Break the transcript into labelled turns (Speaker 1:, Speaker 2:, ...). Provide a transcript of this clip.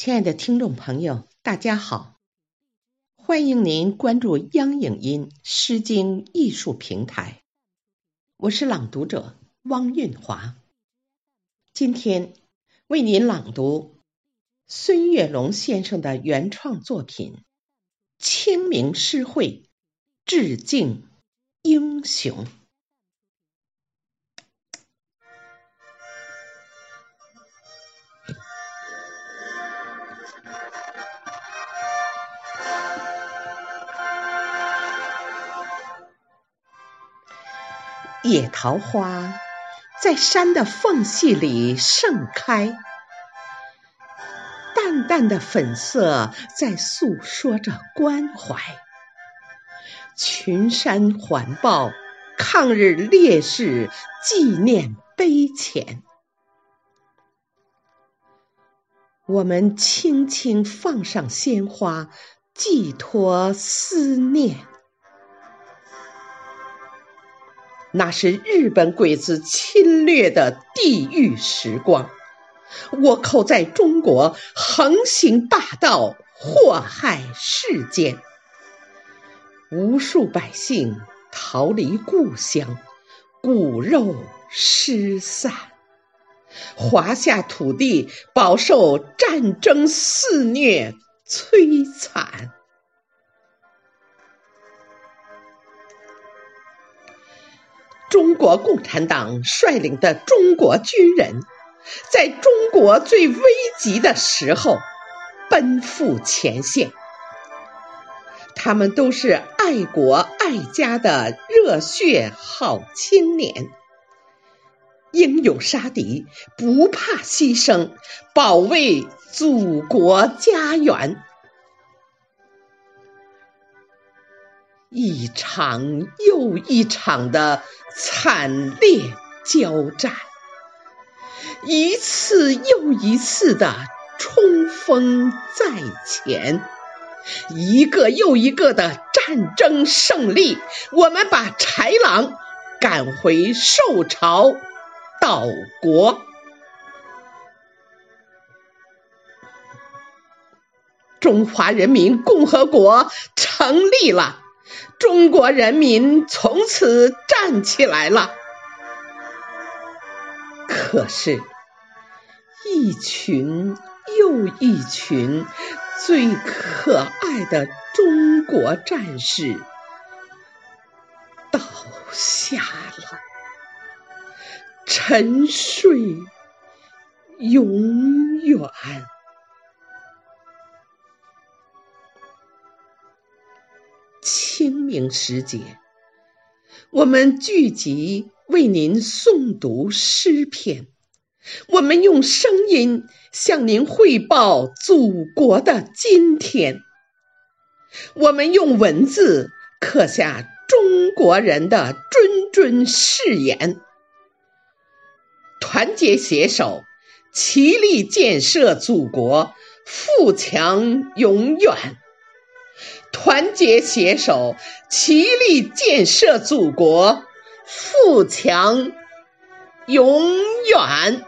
Speaker 1: 亲爱的听众朋友，大家好！欢迎您关注央影音诗经艺术平台，我是朗读者汪韵华。今天为您朗读孙月龙先生的原创作品《清明诗会》，致敬英雄。野桃花在山的缝隙里盛开，淡淡的粉色在诉说着关怀。群山环抱，抗日烈士纪念碑前，我们轻轻放上鲜花，寄托思念。那是日本鬼子侵略的地狱时光，倭寇在中国横行霸道，祸害世间，无数百姓逃离故乡，骨肉失散，华夏土地饱受战争肆虐摧残。中国共产党率领的中国军人，在中国最危急的时候奔赴前线。他们都是爱国爱家的热血好青年，英勇杀敌，不怕牺牲，保卫祖国家园。一场又一场的惨烈交战，一次又一次的冲锋在前，一个又一个的战争胜利，我们把豺狼赶回受朝岛国，中华人民共和国成立了。中国人民从此站起来了。可是，一群又一群最可爱的中国战士倒下了，沉睡永远。明时节，我们聚集为您诵读诗篇，我们用声音向您汇报祖国的今天，我们用文字刻下中国人的谆谆誓言：团结携手，齐力建设祖国富强永远。团结携手，齐力建设祖国富强永远。